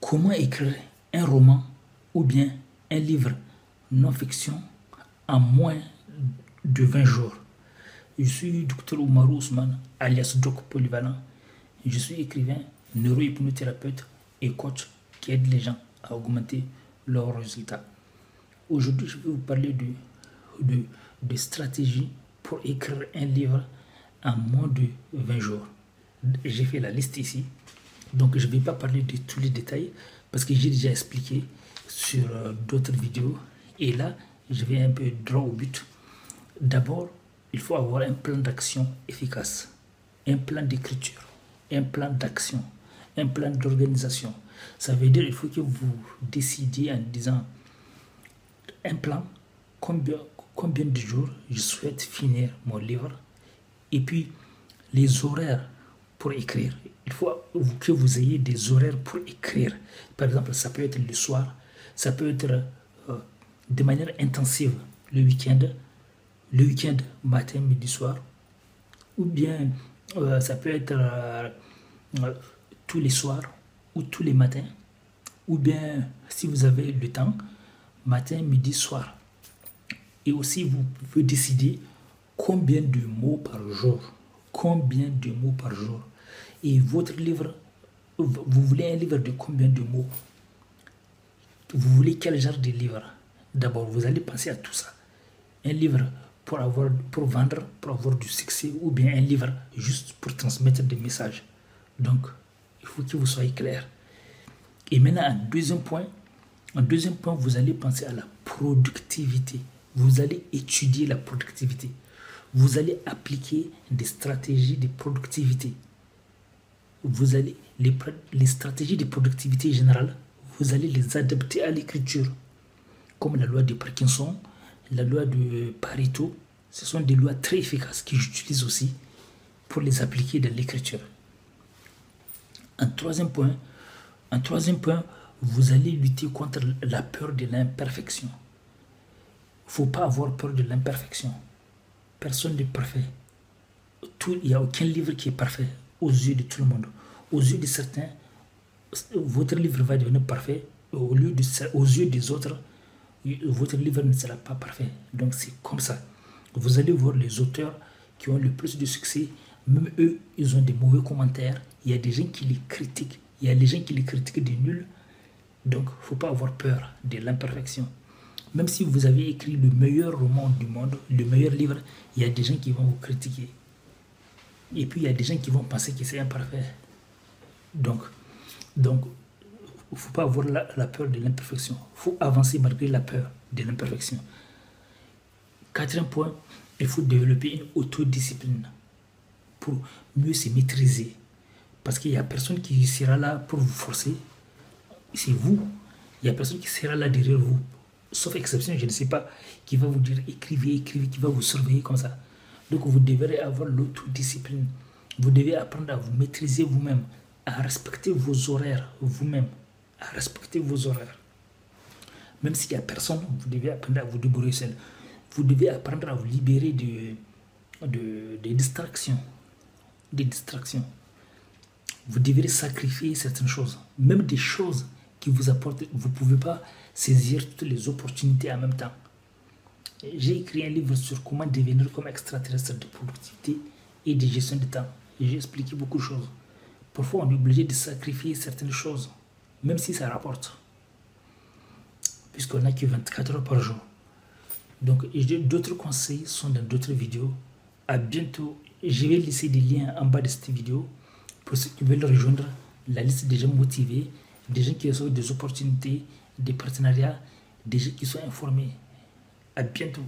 Comment écrire un roman ou bien un livre non-fiction en moins de 20 jours? Je suis Dr Oumarou Ousmane, alias Doc Polyvalent. Je suis écrivain, neurohypnothérapeute et coach qui aide les gens à augmenter leurs résultats. Aujourd'hui, je vais vous parler de, de, de stratégies pour écrire un livre en moins de 20 jours. J'ai fait la liste ici. Donc, je ne vais pas parler de tous les détails parce que j'ai déjà expliqué sur euh, d'autres vidéos. Et là, je vais un peu droit au but. D'abord, il faut avoir un plan d'action efficace, un plan d'écriture, un plan d'action, un plan d'organisation. Ça veut dire qu'il faut que vous décidiez en disant un plan, combien, combien de jours je souhaite finir mon livre, et puis les horaires pour écrire. Il faut que vous ayez des horaires pour écrire. Par exemple, ça peut être le soir, ça peut être euh, de manière intensive le week-end, le week-end matin, midi, soir, ou bien euh, ça peut être euh, tous les soirs ou tous les matins, ou bien si vous avez le temps, matin, midi, soir. Et aussi, vous pouvez décider combien de mots par jour. Combien de mots par jour. Et votre livre, vous voulez un livre de combien de mots? Vous voulez quel genre de livre? D'abord, vous allez penser à tout ça. Un livre pour, avoir, pour vendre, pour avoir du succès, ou bien un livre juste pour transmettre des messages. Donc, il faut que vous soyez clair. Et maintenant, un deuxième point, en deuxième point, vous allez penser à la productivité. Vous allez étudier la productivité. Vous allez appliquer des stratégies de productivité. Vous allez les, stratégies de productivité générale, vous allez les adapter à l'écriture, comme la loi de Parkinson, la loi de Pareto. Ce sont des lois très efficaces que j'utilise aussi pour les appliquer dans l'écriture. Un troisième point, un troisième point, vous allez lutter contre la peur de l'imperfection. Il ne faut pas avoir peur de l'imperfection. Personne n'est parfait. Il n'y a aucun livre qui est parfait aux yeux de tout le monde. Aux yeux de certains, votre livre va devenir parfait. Au lieu de, aux yeux des autres, votre livre ne sera pas parfait. Donc c'est comme ça. Vous allez voir les auteurs qui ont le plus de succès. Même eux, ils ont des mauvais commentaires. Il y a des gens qui les critiquent. Il y a des gens qui les critiquent des nuls. Donc, il ne faut pas avoir peur de l'imperfection. Même si vous avez écrit le meilleur roman du monde, le meilleur livre, il y a des gens qui vont vous critiquer. Et puis, il y a des gens qui vont penser que c'est imparfait. Donc, donc il ne faut pas avoir la, la peur de l'imperfection. Il faut avancer malgré la peur de l'imperfection. Quatrième point, il faut développer une autodiscipline pour mieux se maîtriser. Parce qu'il n'y a personne qui sera là pour vous forcer c'est vous. Il n'y a personne qui sera là derrière vous. Sauf exception, je ne sais pas, qui va vous dire écrivez, écrivez, qui va vous surveiller comme ça. Donc vous devrez avoir l'autodiscipline. Vous devez apprendre à vous maîtriser vous-même, à respecter vos horaires vous-même, à respecter vos horaires. Même s'il n'y a personne, vous devez apprendre à vous débrouiller seul. Vous devez apprendre à vous libérer de, de, des distractions. Des distractions. Vous devrez sacrifier certaines choses, même des choses qui vous apporte, vous ne pouvez pas saisir toutes les opportunités en même temps. J'ai écrit un livre sur comment devenir comme extraterrestre de productivité et de gestion de temps. J'ai expliqué beaucoup de choses. Parfois, on est obligé de sacrifier certaines choses, même si ça rapporte. Puisqu'on n'a que 24 heures par jour. Donc, d'autres conseils sont dans d'autres vidéos. À bientôt. Je vais laisser des liens en bas de cette vidéo pour ceux qui veulent rejoindre la liste des gens motivés des gens qui ont des opportunités, des partenariats, des gens qui sont informés. À bientôt.